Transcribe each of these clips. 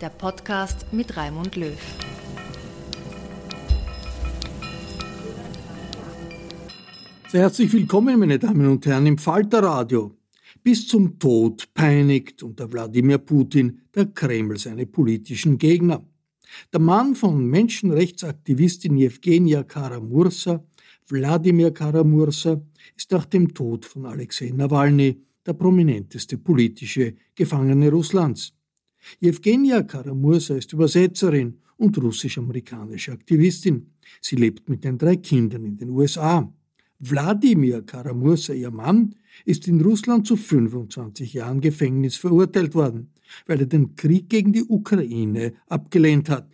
der Podcast mit Raimund Löw. Sehr herzlich willkommen, meine Damen und Herren, im Falterradio. Bis zum Tod peinigt unter Wladimir Putin der Kreml seine politischen Gegner. Der Mann von Menschenrechtsaktivistin Jewgenia Karamursa, Wladimir Karamursa, ist nach dem Tod von Alexei Nawalny der prominenteste politische Gefangene Russlands. Jewgenia Karamursa ist Übersetzerin und russisch-amerikanische Aktivistin. Sie lebt mit den drei Kindern in den USA. Wladimir Karamursa, ihr Mann, ist in Russland zu 25 Jahren Gefängnis verurteilt worden, weil er den Krieg gegen die Ukraine abgelehnt hat.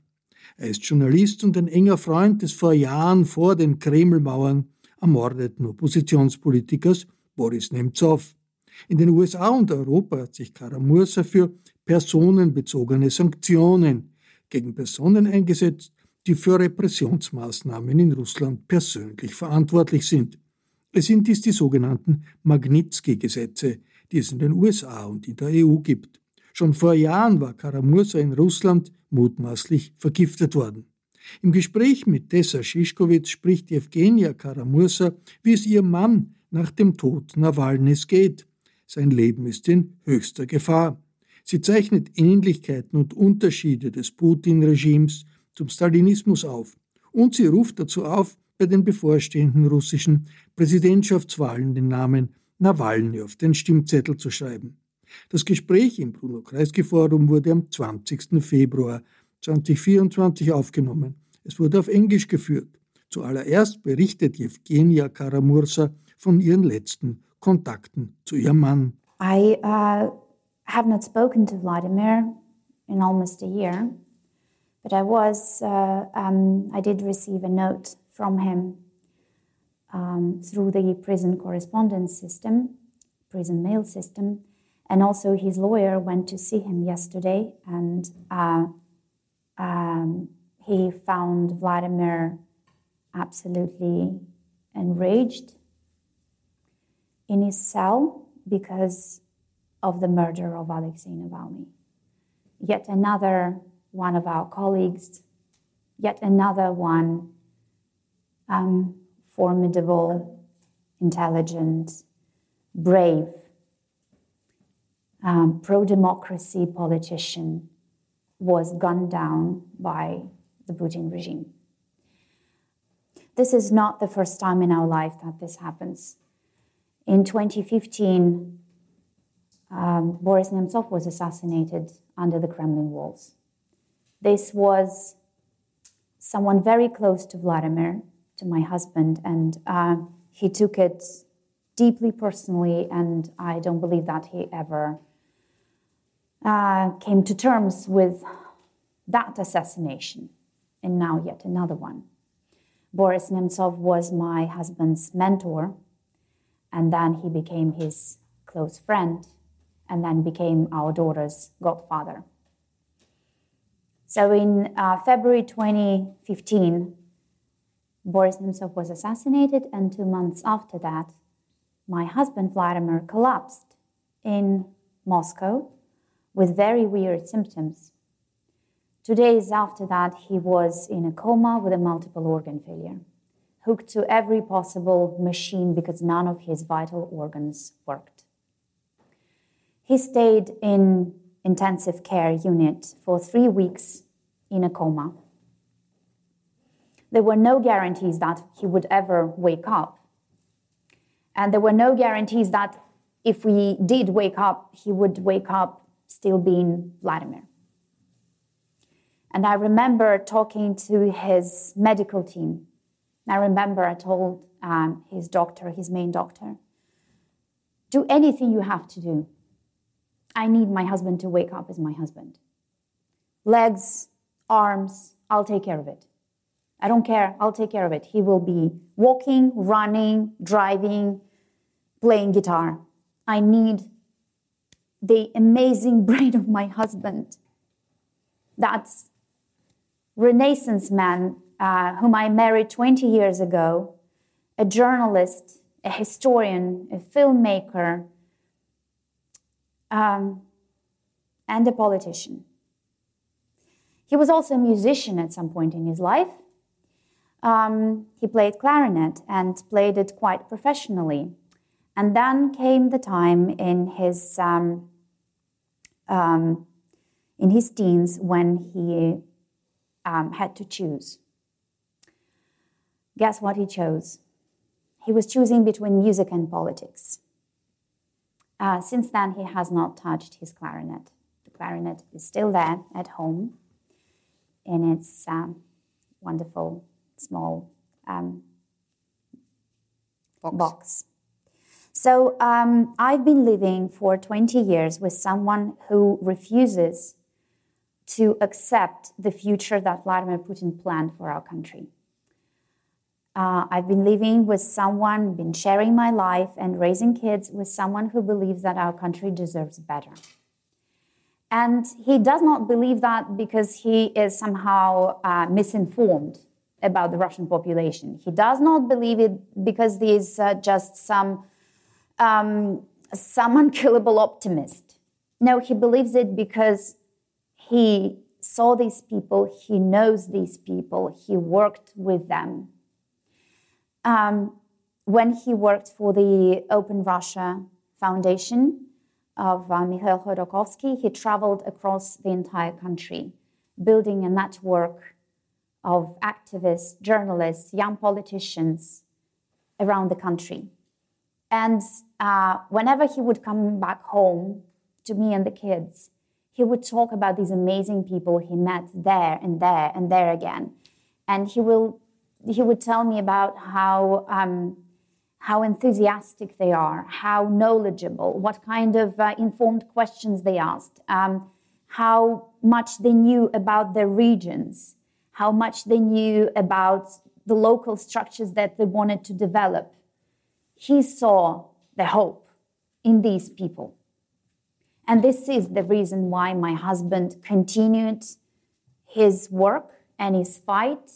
Er ist Journalist und ein enger Freund des vor Jahren vor den Kremlmauern ermordeten Oppositionspolitikers Boris Nemtsov. In den USA und Europa hat sich Karamursa für personenbezogene Sanktionen gegen Personen eingesetzt, die für Repressionsmaßnahmen in Russland persönlich verantwortlich sind. Es sind dies die sogenannten Magnitsky-Gesetze, die es in den USA und in der EU gibt. Schon vor Jahren war Karamursa in Russland mutmaßlich vergiftet worden. Im Gespräch mit Tessa Schischkowitz spricht Evgenia Karamursa, wie es ihr Mann nach dem Tod Nawalnys geht. Sein Leben ist in höchster Gefahr. Sie zeichnet Ähnlichkeiten und Unterschiede des Putin-Regimes zum Stalinismus auf. Und sie ruft dazu auf, bei den bevorstehenden russischen Präsidentschaftswahlen den Namen Nawalny auf den Stimmzettel zu schreiben. Das Gespräch im Bruno Kreisky Forum wurde am 20. Februar 2024 aufgenommen. Es wurde auf Englisch geführt. Zuallererst berichtet Jewgenia Karamursa von ihren letzten Kontakten zu ihrem Mann. I uh, have not spoken to Vladimir in almost a year, but I was, uh, um, I did receive a note from him um, through the prison correspondence system, prison mail system, and also his lawyer went to see him yesterday, and uh, um, he found Vladimir absolutely enraged in his cell because of the murder of Alexei Navalny. Yet another one of our colleagues, yet another one um, formidable, intelligent, brave, um, pro democracy politician was gunned down by the Putin regime. This is not the first time in our life that this happens. In 2015, um, Boris Nemtsov was assassinated under the Kremlin walls. This was someone very close to Vladimir, to my husband, and uh, he took it deeply personally, and I don't believe that he ever uh, came to terms with that assassination, and now yet another one. Boris Nemtsov was my husband's mentor, and then he became his close friend, and then became our daughter's godfather. So in uh, February 2015, Boris Nemtsov was assassinated, and two months after that, my husband Vladimir collapsed in Moscow with very weird symptoms. Two days after that, he was in a coma with a multiple organ failure, hooked to every possible machine because none of his vital organs worked. He stayed in intensive care unit for three weeks in a coma. There were no guarantees that he would ever wake up. And there were no guarantees that if we did wake up, he would wake up still being Vladimir. And I remember talking to his medical team. I remember I told um, his doctor, his main doctor, do anything you have to do. I need my husband to wake up as my husband. Legs, arms, I'll take care of it. I don't care, I'll take care of it. He will be walking, running, driving, playing guitar. I need the amazing brain of my husband. That's Renaissance man uh, whom I married 20 years ago, a journalist, a historian, a filmmaker, um, and a politician. He was also a musician at some point in his life. Um, he played clarinet and played it quite professionally. And then came the time in his um, um, in his teens when he um, had to choose. Guess what he chose? He was choosing between music and politics. Uh, since then, he has not touched his clarinet. The clarinet is still there at home in its um, wonderful small um, box. box. So um, I've been living for 20 years with someone who refuses to accept the future that Vladimir Putin planned for our country. Uh, I've been living with someone, been sharing my life and raising kids with someone who believes that our country deserves better. And he does not believe that because he is somehow uh, misinformed about the Russian population. He does not believe it because he's uh, just some, um, some unkillable optimist. No, he believes it because he saw these people, he knows these people, he worked with them. Um, when he worked for the Open Russia Foundation of uh, Mikhail Khodorkovsky, he traveled across the entire country, building a network of activists, journalists, young politicians around the country. And uh, whenever he would come back home to me and the kids, he would talk about these amazing people he met there and there and there again. And he will he would tell me about how um, how enthusiastic they are, how knowledgeable, what kind of uh, informed questions they asked, um, how much they knew about their regions, how much they knew about the local structures that they wanted to develop. He saw the hope in these people. And this is the reason why my husband continued his work and his fight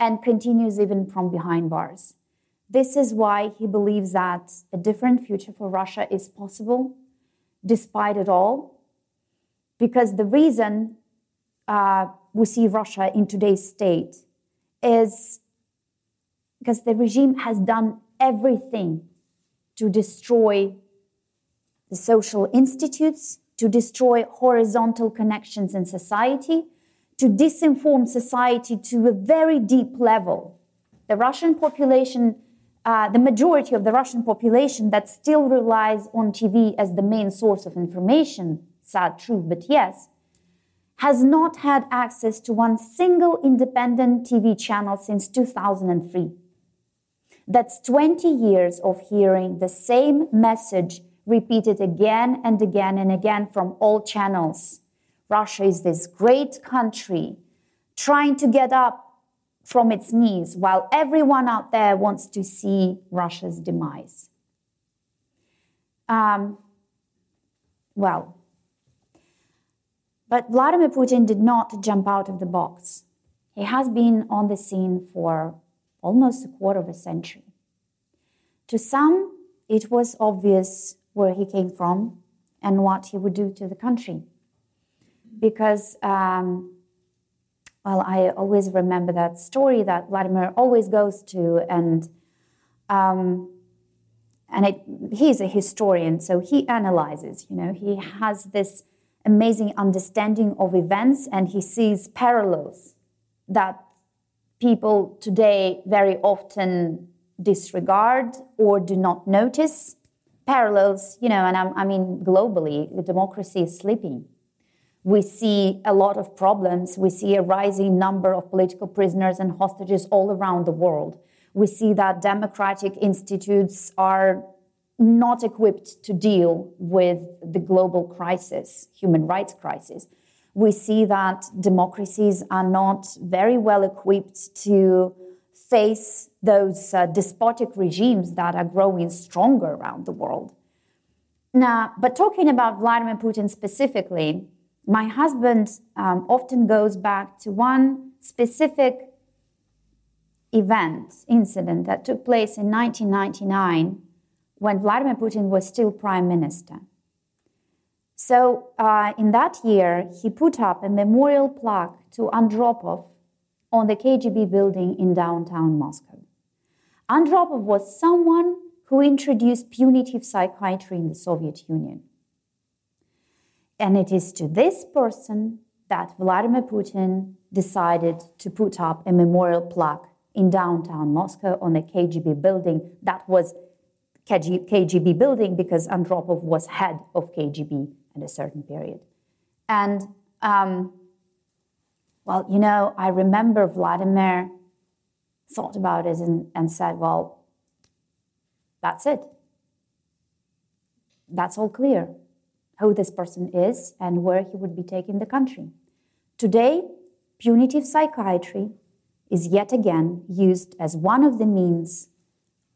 and continues even from behind bars. This is why he believes that a different future for Russia is possible despite it all. Because the reason uh, we see Russia in today's state is because the regime has done everything to destroy the social institutes, to destroy horizontal connections in society, to disinform society to a very deep level. The Russian population, uh, the majority of the Russian population that still relies on TV as the main source of information, sad truth, but yes, has not had access to one single independent TV channel since 2003. That's 20 years of hearing the same message repeated again and again and again from all channels. Russia is this great country trying to get up from its knees while everyone out there wants to see Russia's demise. Um, well, but Vladimir Putin did not jump out of the box. He has been on the scene for almost a quarter of a century. To some, it was obvious where he came from and what he would do to the country. Because, um, well, I always remember that story that Vladimir always goes to, and um, and it, he's a historian, so he analyzes. You know, he has this amazing understanding of events, and he sees parallels that people today very often disregard or do not notice parallels you know and I'm, i mean globally the democracy is sleeping we see a lot of problems. We see a rising number of political prisoners and hostages all around the world. We see that democratic institutes are not equipped to deal with the global crisis human rights crisis. We see that democracies are not very well equipped to face those uh, despotic regimes that are growing stronger around the world. Now, but talking about Vladimir Putin specifically, my husband um, often goes back to one specific event, incident that took place in 1999 when Vladimir Putin was still prime minister. So uh, in that year, he put up a memorial plaque to Andropov on the KGB building in downtown Moscow. Andropov was someone who introduced punitive psychiatry in the Soviet Union. And it is to this person that Vladimir Putin decided to put up a memorial plaque in downtown Moscow on the KGB building that was KGB building because Andropov was head of KGB at a certain period. And, um, well, you know, I remember Vladimir thought about it and, and said, well, that's it. That's all clear who this person is and where he would be taking the country. Today, punitive psychiatry is yet again used as one of the means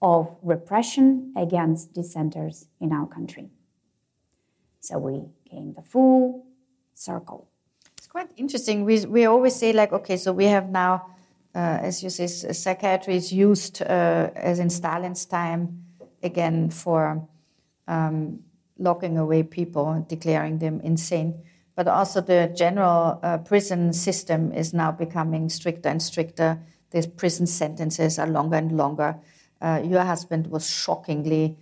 of repression against dissenters in our country. So we came the full circle. It's quite interesting. We, we always say, like, okay, so we have now, uh, as you say, psychiatry is used uh, as in Stalin's time again for um, locking away people, declaring them insane. But also the general uh, prison system is now becoming stricter and stricter. The prison sentences are longer and longer. Uh, your husband was shockingly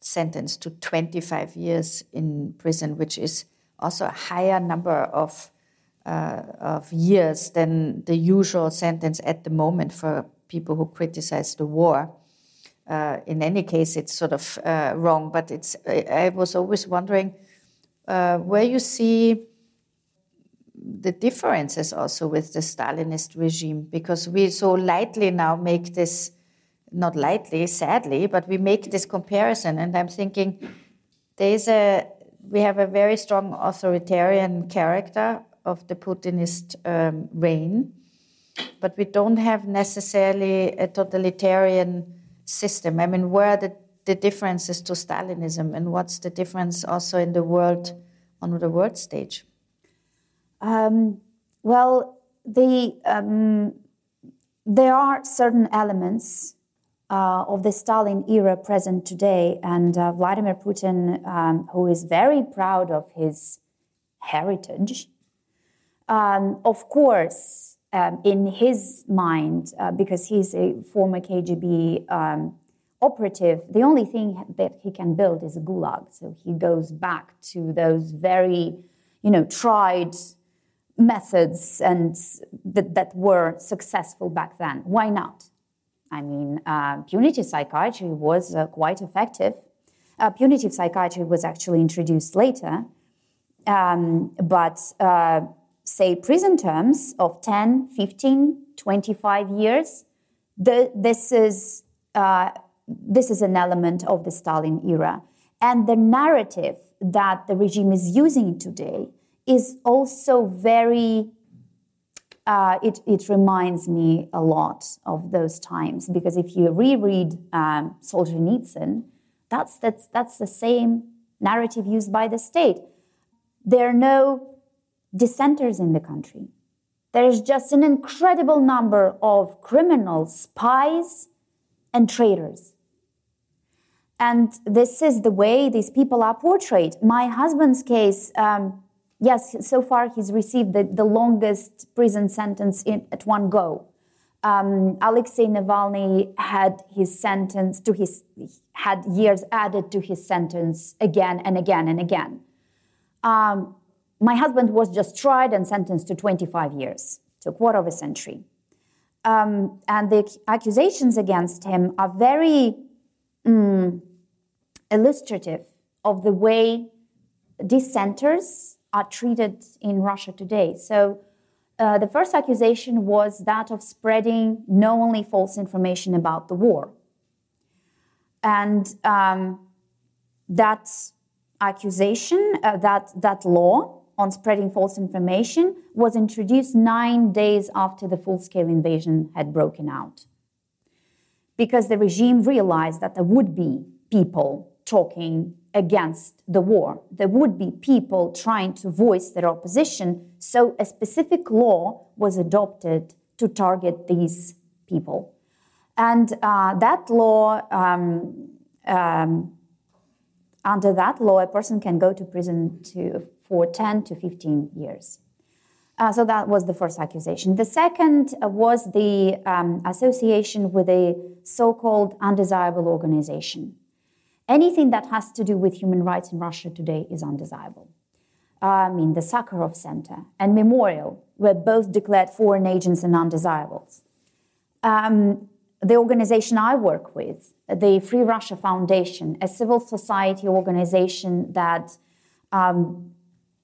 sentenced to 25 years in prison, which is also a higher number of, uh, of years than the usual sentence at the moment for people who criticize the war. Uh, in any case, it's sort of uh, wrong, but it's, I, I, was always wondering uh, where you see the differences also with the Stalinist regime, because we so lightly now make this not lightly, sadly, but we make this comparison, and I'm thinking there's a we have a very strong authoritarian character of the Putinist um, reign, but we don't have necessarily a totalitarian system. I mean, where the, the differences to Stalinism, and what's the difference also in the world on the world stage? Um, well, the um, there are certain elements uh, of the Stalin era present today. And uh, Vladimir Putin, um, who is very proud of his heritage, um, of course, um, in his mind, uh, because he's a former KGB um, operative, the only thing that he can build is a gulag. So he goes back to those very, you know, tried methods and that, that were successful back then. Why not? I mean, uh, punitive psychiatry was uh, quite effective. Uh, punitive psychiatry was actually introduced later, um, but uh, say prison terms of 10, 15, 25 years, the, this is uh, this is an element of the Stalin era. And the narrative that the regime is using today is also very, uh, it, it reminds me a lot of those times because if you reread um, Solzhenitsyn, that's, that's, that's the same narrative used by the state. There are no dissenters in the country. There is just an incredible number of criminals, spies, and traitors. And this is the way these people are portrayed. My husband's case, um, yes, so far he's received the, the longest prison sentence in, at one go. Um, Alexei Navalny had his sentence to his had years added to his sentence again and again and again. Um, my husband was just tried and sentenced to 25 years, to a quarter of a century. Um, and the accusations against him are very mm, illustrative of the way dissenters are treated in Russia today. So, uh, the first accusation was that of spreading knowingly false information about the war. And um, that accusation, uh, that, that law on spreading false information, was introduced nine days after the full scale invasion had broken out. Because the regime realized that there would be people talking against the war. There would be people trying to voice their opposition, so a specific law was adopted to target these people. And uh, that law, um, um, under that law, a person can go to prison to, for 10 to 15 years. Uh, so that was the first accusation. The second uh, was the um, association with a so called undesirable organization anything that has to do with human rights in Russia today is undesirable. I mean, the Sakharov Center and Memorial were both declared foreign agents and undesirables. Um, the organization I work with, the Free Russia Foundation, a civil society organization that um,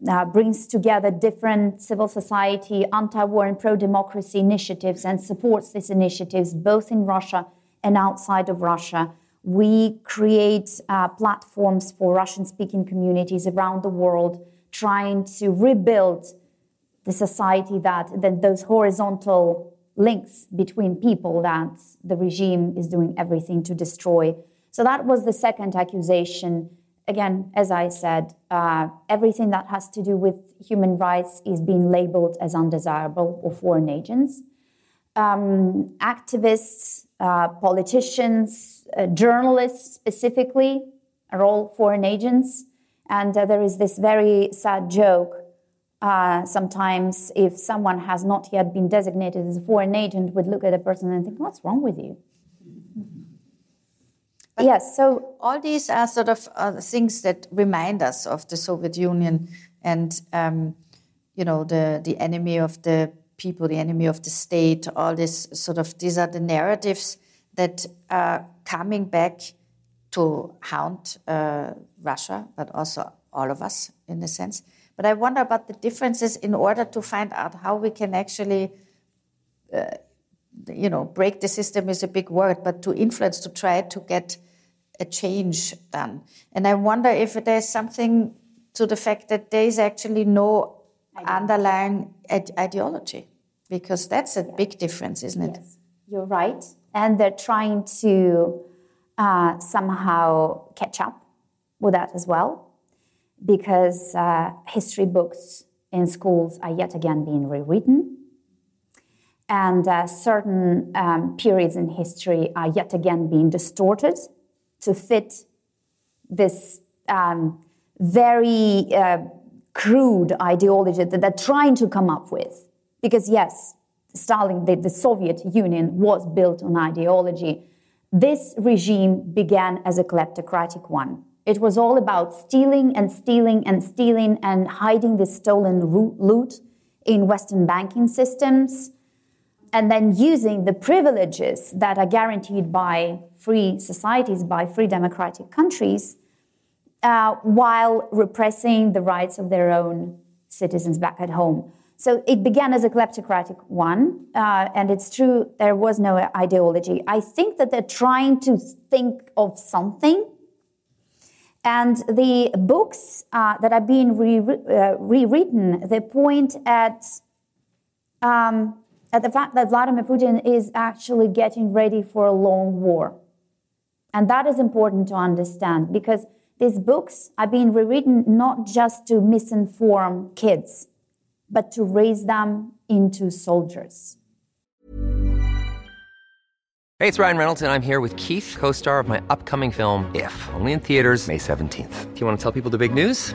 uh, brings together different civil society, anti war, and pro democracy initiatives and supports these initiatives both in Russia and outside of Russia we create uh, platforms for Russian speaking communities around the world, trying to rebuild the society that, that those horizontal links between people that the regime is doing everything to destroy. So that was the second accusation. Again, as I said, uh, everything that has to do with human rights is being labeled as undesirable or foreign agents. Um, activists, uh, politicians, uh, journalists specifically are all foreign agents. And uh, there is this very sad joke. Uh, sometimes, if someone has not yet been designated as a foreign agent, would look at a person and think, "What's wrong with you?" But yes. So all these are sort of uh, things that remind us of the Soviet Union and um, you know the the enemy of the people, the enemy of the state. All this sort of these are the narratives that are coming back to haunt uh, Russia, but also all of us in a sense. But I wonder about the differences in order to find out how we can actually, uh, you know, break the system is a big word, but to influence, to try to get a change done. And I wonder if there's something to the fact that there is actually no underlying ideology, because that's a big difference, isn't it? Yes, you're right and they're trying to uh, somehow catch up with that as well because uh, history books in schools are yet again being rewritten and uh, certain um, periods in history are yet again being distorted to fit this um, very uh, crude ideology that they're trying to come up with because yes Stalin, the, the Soviet Union was built on ideology. This regime began as a kleptocratic one. It was all about stealing and stealing and stealing and hiding the stolen loot in Western banking systems, and then using the privileges that are guaranteed by free societies, by free democratic countries, uh, while repressing the rights of their own citizens back at home. so it began as a kleptocratic one, uh, and it's true there was no ideology. I think that they're trying to think of something, and the books uh, that are being re- uh, rewritten they point at um, at the fact that Vladimir Putin is actually getting ready for a long war, and that is important to understand because these books are being rewritten not just to misinform kids but to raise them into soldiers. Hey, it's Ryan Reynolds, and I'm here with Keith, co star of my upcoming film, If, only in theaters, May 17th. Do you want to tell people the big news?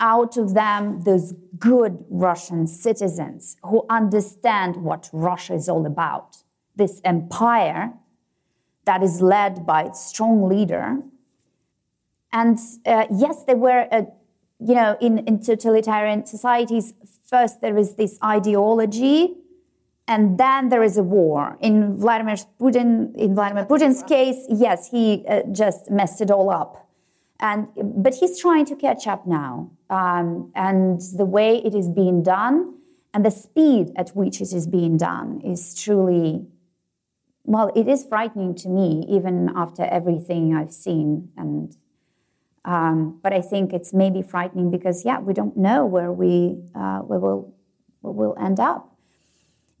out of them those good Russian citizens who understand what Russia is all about. This empire that is led by its strong leader. And uh, yes, there were, uh, you know, in, in totalitarian societies, first there is this ideology, and then there is a war. In Vladimir Putin, in Vladimir Putin's case, yes, he uh, just messed it all up. And, but he's trying to catch up now. Um, and the way it is being done and the speed at which it is being done is truly, well, it is frightening to me, even after everything I've seen. And um, but I think it's maybe frightening because, yeah, we don't know where we uh, where we'll where we'll end up.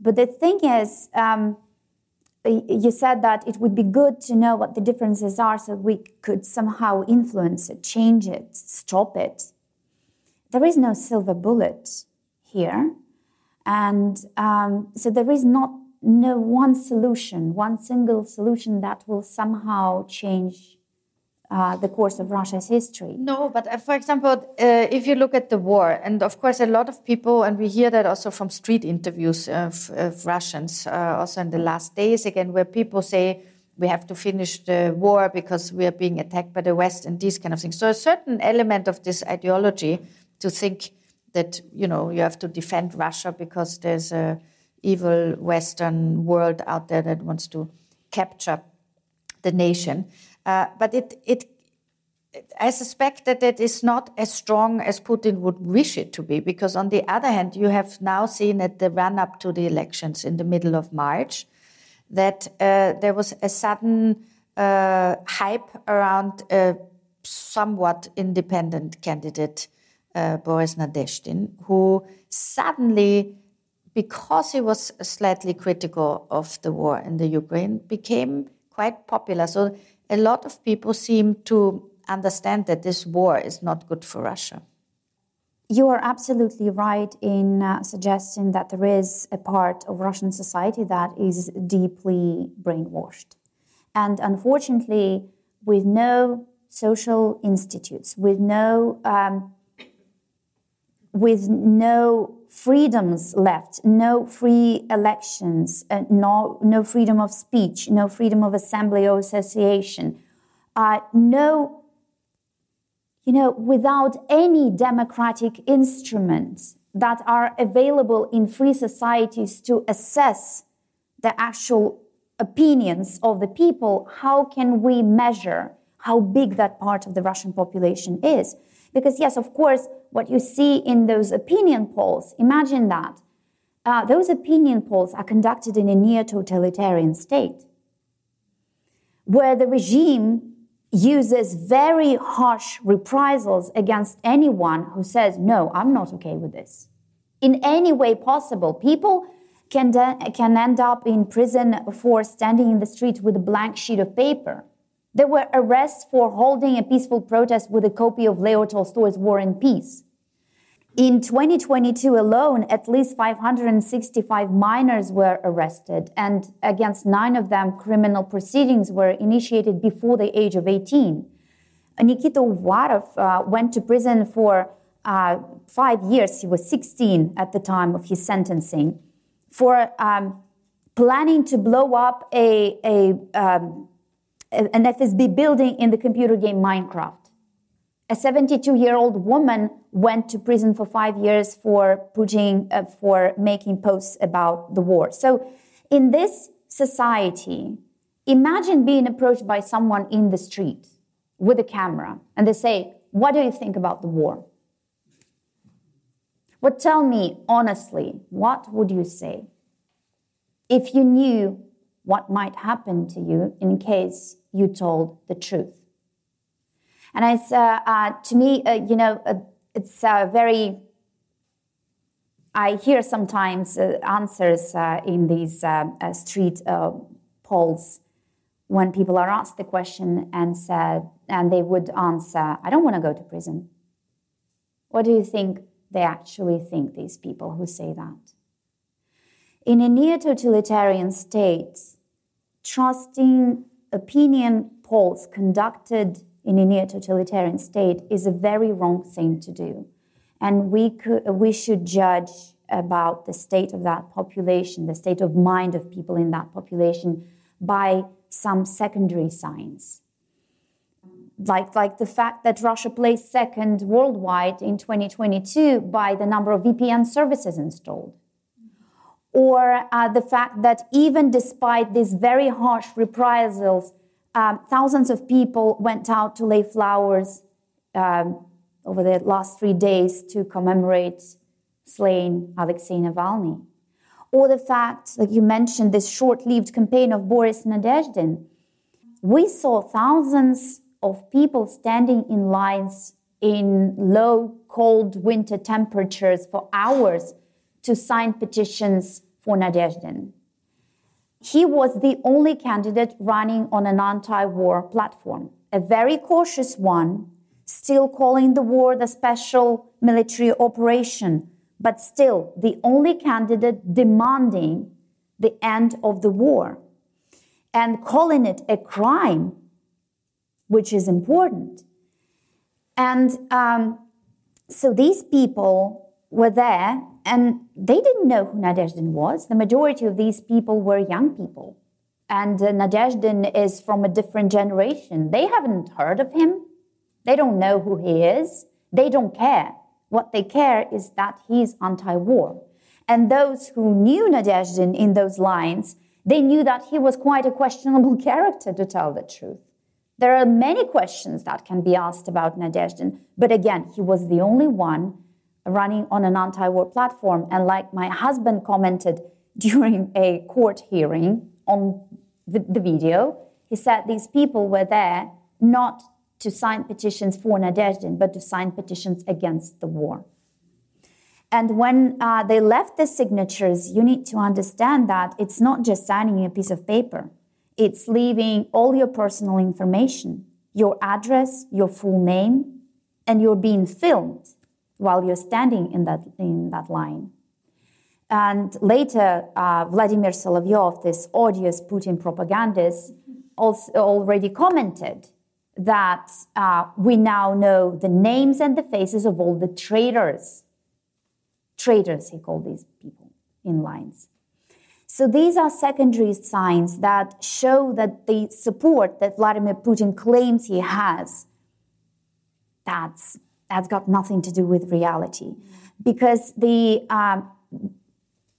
But the thing is, um, you said that it would be good to know what the differences are so we could somehow influence it, change it, stop it. There is no silver bullet here. And um, so there is not no one solution, one single solution that will somehow change uh, the course of Russia's history. No, but uh, for example, uh, if you look at the war, and of course, a lot of people, and we hear that also from street interviews of, of Russians, uh, also in the last days again, where people say we have to finish the war because we are being attacked by the West and these kind of things. So a certain element of this ideology to think that you know you have to defend Russia because there's a evil Western world out there that wants to capture the nation. Uh, but it, it, I suspect that it is not as strong as Putin would wish it to be, because on the other hand, you have now seen at the run up to the elections in the middle of March that uh, there was a sudden uh, hype around a somewhat independent candidate, uh, Boris Nadezhdin, who suddenly, because he was slightly critical of the war in the Ukraine, became quite popular. So a lot of people seem to understand that this war is not good for Russia. You are absolutely right in uh, suggesting that there is a part of Russian society that is deeply brainwashed. And unfortunately, with no social institutes, with no um, with no freedoms left, no free elections, uh, no, no freedom of speech, no freedom of assembly or association, uh, no, you know, without any democratic instruments that are available in free societies to assess the actual opinions of the people, how can we measure how big that part of the Russian population is? Because, yes, of course, what you see in those opinion polls, imagine that. Uh, those opinion polls are conducted in a near totalitarian state where the regime uses very harsh reprisals against anyone who says, No, I'm not okay with this. In any way possible, people can, de- can end up in prison for standing in the street with a blank sheet of paper. There were arrests for holding a peaceful protest with a copy of Leo Tolstoy's War and Peace. In 2022 alone, at least 565 minors were arrested, and against nine of them, criminal proceedings were initiated before the age of 18. Nikita Uvarov uh, went to prison for uh, five years. He was 16 at the time of his sentencing. for um, planning to blow up a, a, um, an FSB building in the computer game Minecraft. A 72 year old woman went to prison for five years for putting, uh, for making posts about the war. So, in this society, imagine being approached by someone in the street with a camera and they say, What do you think about the war? But tell me honestly, what would you say if you knew what might happen to you in case you told the truth? And it's, uh, uh, to me, uh, you know, uh, it's uh, very, I hear sometimes uh, answers in these street polls when people are asked the question and said, and they would answer, I don't want to go to prison. What do you think they actually think, these people who say that? In a near totalitarian state, trusting opinion polls conducted in a near totalitarian state is a very wrong thing to do. And we, could, we should judge about the state of that population, the state of mind of people in that population by some secondary signs. Like, like the fact that Russia placed second worldwide in 2022 by the number of VPN services installed. Or uh, the fact that even despite these very harsh reprisals, um, thousands of people went out to lay flowers um, over the last three days to commemorate slain Alexei Navalny or the fact, like you mentioned, this short lived campaign of Boris Nadezhdin. We saw thousands of people standing in lines in low, cold winter temperatures for hours to sign petitions for Nadezhdin. He was the only candidate running on an anti war platform, a very cautious one, still calling the war the special military operation but still the only candidate demanding the end of the war and calling it a crime, which is important. And um, so these people were there and they didn't know who Nadezhdin was. The majority of these people were young people. And uh, Nadezhdin is from a different generation. They haven't heard of him. They don't know who he is. They don't care. What they care is that he's anti war. And those who knew Nadezhdin in those lines, they knew that he was quite a questionable character, to tell the truth. There are many questions that can be asked about Nadezhdin, but again, he was the only one running on an anti war platform. And like my husband commented during a court hearing on the, the video, he said these people were there not to sign petitions for Nadezhdin, but to sign petitions against the war. And when uh, they left the signatures, you need to understand that it's not just signing a piece of paper, it's leaving all your personal information, your address, your full name, and you're being filmed while you're standing in that, in that line. And later, uh, Vladimir Solovyov, this odious Putin propagandist, also already commented that uh, we now know the names and the faces of all the traitors. Traitors, he called these people in lines. So these are secondary signs that show that the support that Vladimir Putin claims he has, that's, that's got nothing to do with reality. Because the, um,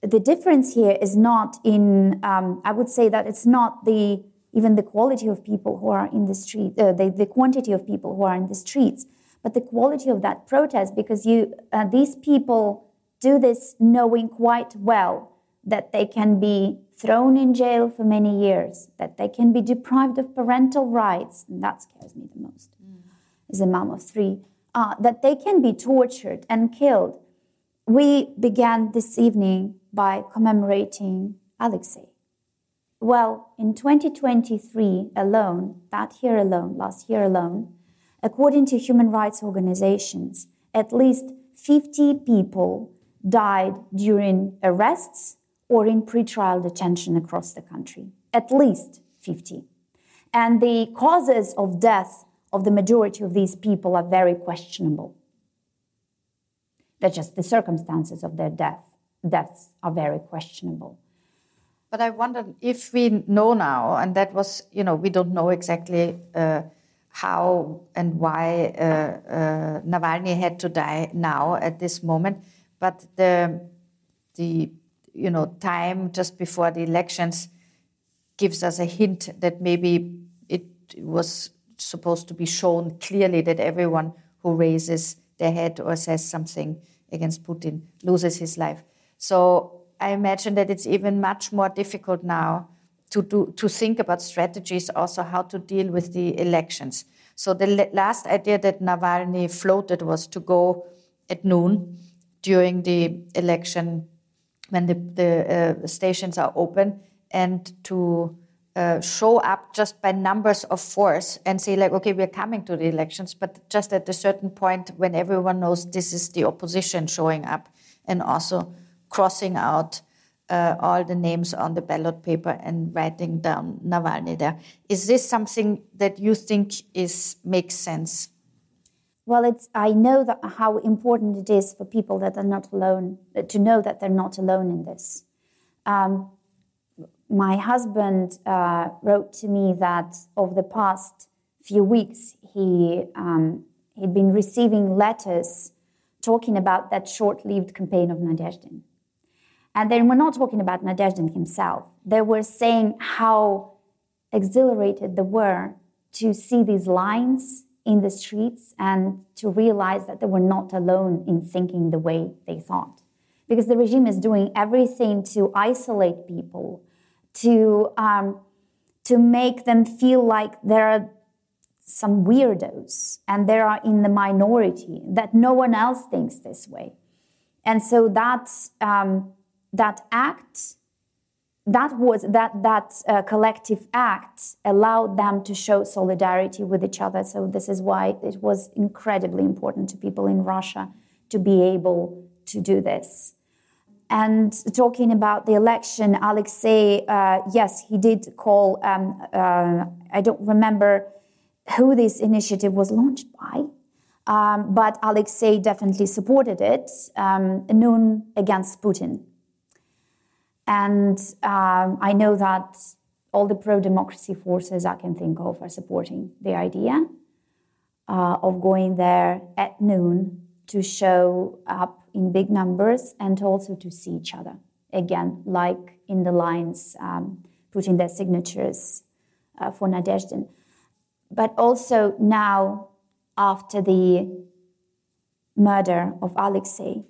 the difference here is not in, um, I would say that it's not the even the quality of people who are in the street, uh, the, the quantity of people who are in the streets, but the quality of that protest, because you, uh, these people do this knowing quite well that they can be thrown in jail for many years, that they can be deprived of parental rights, and that scares me the most mm. as a mom of three, uh, that they can be tortured and killed. We began this evening by commemorating Alexei. Well, in 2023 alone, that year alone, last year alone, according to human rights organizations, at least 50 people died during arrests or in pretrial detention across the country. At least 50. And the causes of death of the majority of these people are very questionable. They're just the circumstances of their death deaths are very questionable. But I wonder if we know now, and that was, you know, we don't know exactly uh, how and why uh, uh, Navalny had to die now at this moment, but the the you know time just before the elections gives us a hint that maybe it was supposed to be shown clearly that everyone who raises their head or says something against Putin loses his life. So I imagine that it's even much more difficult now to do to think about strategies also how to deal with the elections. So the last idea that Navalny floated was to go at noon during the election when the, the uh, stations are open and to uh, show up just by numbers of force and say like okay we're coming to the elections but just at a certain point when everyone knows this is the opposition showing up and also crossing out uh, all the names on the ballot paper and writing down Navalny there. Is this something that you think is makes sense? Well, it's I know that how important it is for people that are not alone to know that they're not alone in this. Um, my husband uh, wrote to me that over the past few weeks he um, he'd been receiving letters talking about that short-lived campaign of Nadezhdin. And they were not talking about Nadezhdin himself. They were saying how exhilarated they were to see these lines in the streets and to realize that they were not alone in thinking the way they thought. Because the regime is doing everything to isolate people, to, um, to make them feel like they're some weirdos and they are in the minority, that no one else thinks this way. And so that, um, that act that was that that uh, collective act allowed them to show solidarity with each other so this is why it was incredibly important to people in russia to be able to do this and talking about the election alexei uh, yes he did call um, uh, i don't remember who this initiative was launched by um, but alexei definitely supported it um, noon against putin. And um, I know that all the pro democracy forces I can think of are supporting the idea uh, of going there at noon to show up in big numbers and also to see each other. Again, like in the lines, um, putting their signatures uh, for Nadezhdin. But also now, after the murder of Alexei,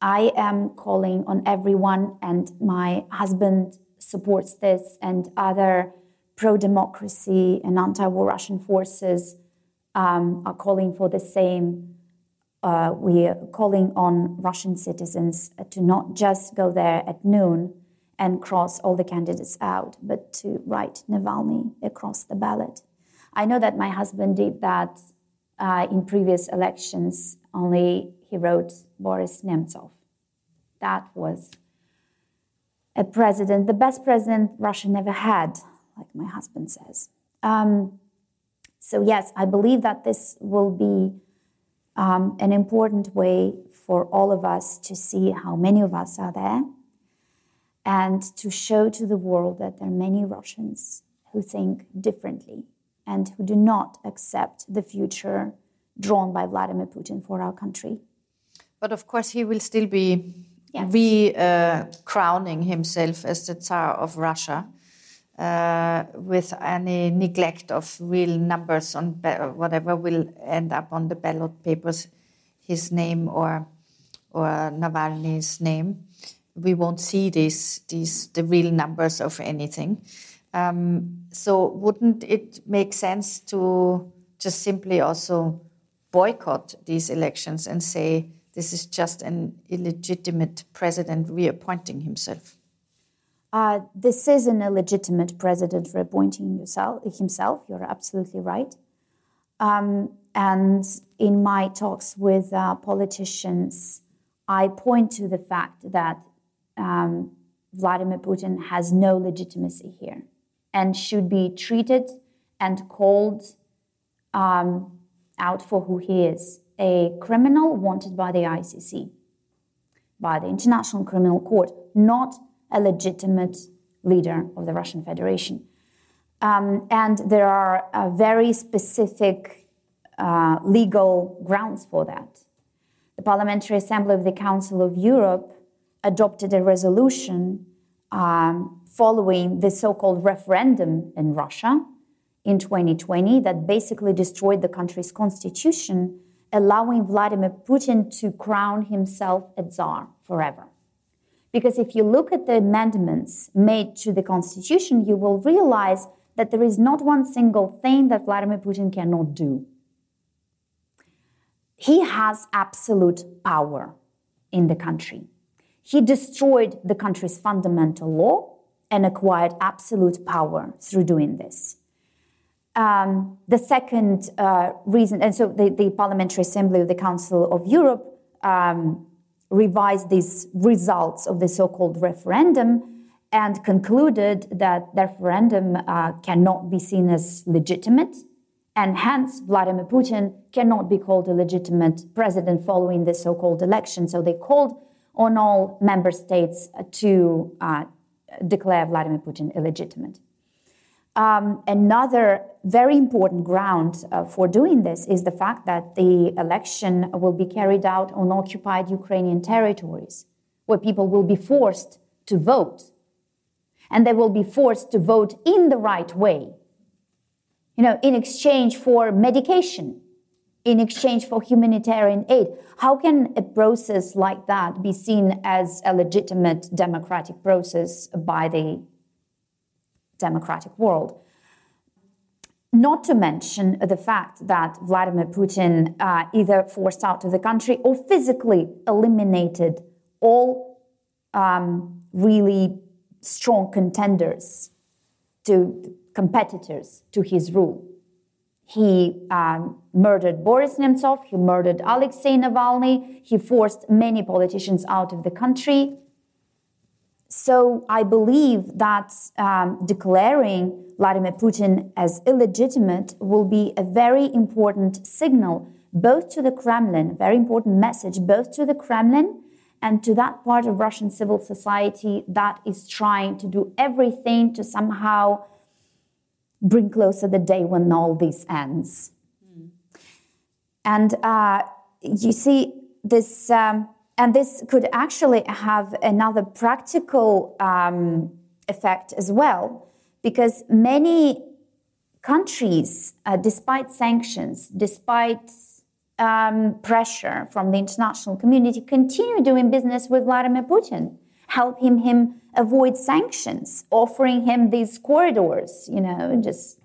I am calling on everyone, and my husband supports this, and other pro democracy and anti war Russian forces um, are calling for the same. Uh, we are calling on Russian citizens to not just go there at noon and cross all the candidates out, but to write Navalny across the ballot. I know that my husband did that uh, in previous elections, only he wrote Boris Nemtsov. That was a president, the best president Russia never had, like my husband says. Um, so, yes, I believe that this will be um, an important way for all of us to see how many of us are there and to show to the world that there are many Russians who think differently and who do not accept the future drawn by Vladimir Putin for our country. But of course, he will still be yes. re uh, crowning himself as the Tsar of Russia. Uh, with any neglect of real numbers on whatever will end up on the ballot papers, his name or or Navalny's name, we won't see these these the real numbers of anything. Um, so wouldn't it make sense to just simply also boycott these elections and say this is just an illegitimate president reappointing himself. Uh, this is an illegitimate president reappointing yourself, himself. You're absolutely right. Um, and in my talks with uh, politicians, I point to the fact that um, Vladimir Putin has no legitimacy here and should be treated and called um, out for who he is a criminal wanted by the ICC. by the International Criminal Court, not a legitimate leader of the Russian Federation. Um, and there are uh, very specific uh, legal grounds for that. The Parliamentary Assembly of the Council of Europe adopted a resolution um, following the so called referendum in Russia in 2020 that basically destroyed the country's constitution, allowing Vladimir Putin to crown himself a czar forever. Because if you look at the amendments made to the constitution, you will realize that there is not one single thing that Vladimir Putin cannot do. He has absolute power in the country. He destroyed the country's fundamental law and acquired absolute power through doing this. Um, the second uh, reason, and so the, the, Parliamentary Assembly of the Council of Europe um, revised these results of the so called referendum and concluded that the referendum uh, cannot be seen as legitimate, and hence Vladimir Putin cannot be called a legitimate president following the so called election. So they called on all member states to uh, declare Vladimir Putin illegitimate. Um, another very important ground uh, for doing this is the fact that the election will be carried out on occupied Ukrainian territories, where people will be forced to vote. And they will be forced to vote in the right way, you know, in exchange for medication, in exchange for humanitarian aid. How can a process like that be seen as a legitimate democratic process by the democratic world? Not to mention the fact that Vladimir Putin uh, either forced out of the country or physically eliminated all um, really strong contenders to competitors to his rule. He um, murdered Boris Nemtsov, he murdered Alexei Navalny, he forced many politicians out of the country. So I believe that um, declaring Vladimir Putin as illegitimate will be a very important signal, both to the Kremlin, very important message, both to the Kremlin and to that part of Russian civil society that is trying to do everything to somehow bring closer the day when all this ends. Mm. And uh, you see, this, um, and this could actually have another practical um, effect as well, because many countries, uh, despite sanctions, despite um, pressure from the international community, continue doing business with Vladimir Putin, helping him him avoid sanctions, offering him these corridors, you know, just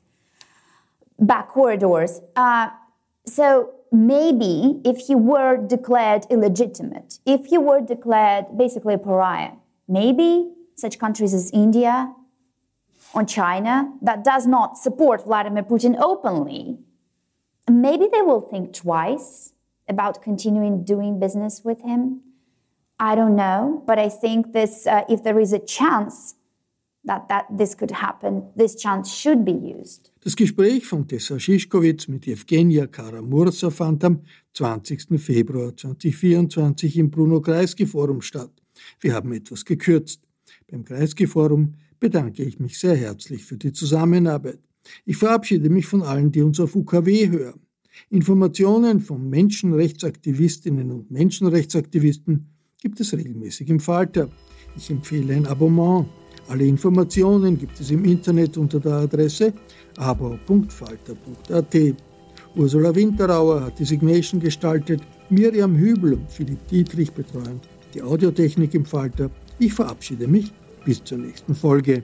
back corridors. Uh, so maybe if he were declared illegitimate, if he were declared basically a pariah, maybe such countries as India or China that does not support Vladimir Putin openly, maybe they will think twice about continuing doing business with him. I don't know, but I think this, uh, if there is a chance that, that this could happen, this chance should be used. Das Gespräch von Tessa Schischkowitz mit Evgenia Karamursa fand am 20. Februar 2024 im Bruno Kreisky Forum statt. Wir haben etwas gekürzt. Beim Kreisky Forum bedanke ich mich sehr herzlich für die Zusammenarbeit. Ich verabschiede mich von allen, die uns auf UKW hören. Informationen von Menschenrechtsaktivistinnen und Menschenrechtsaktivisten gibt es regelmäßig im Falter. Ich empfehle ein Abonnement. Alle Informationen gibt es im Internet unter der Adresse abo.falter.at. Ursula Winterauer hat die Signation gestaltet, Miriam Hübel und Philipp Dietrich betreuen die Audiotechnik im Falter. Ich verabschiede mich bis zur nächsten Folge.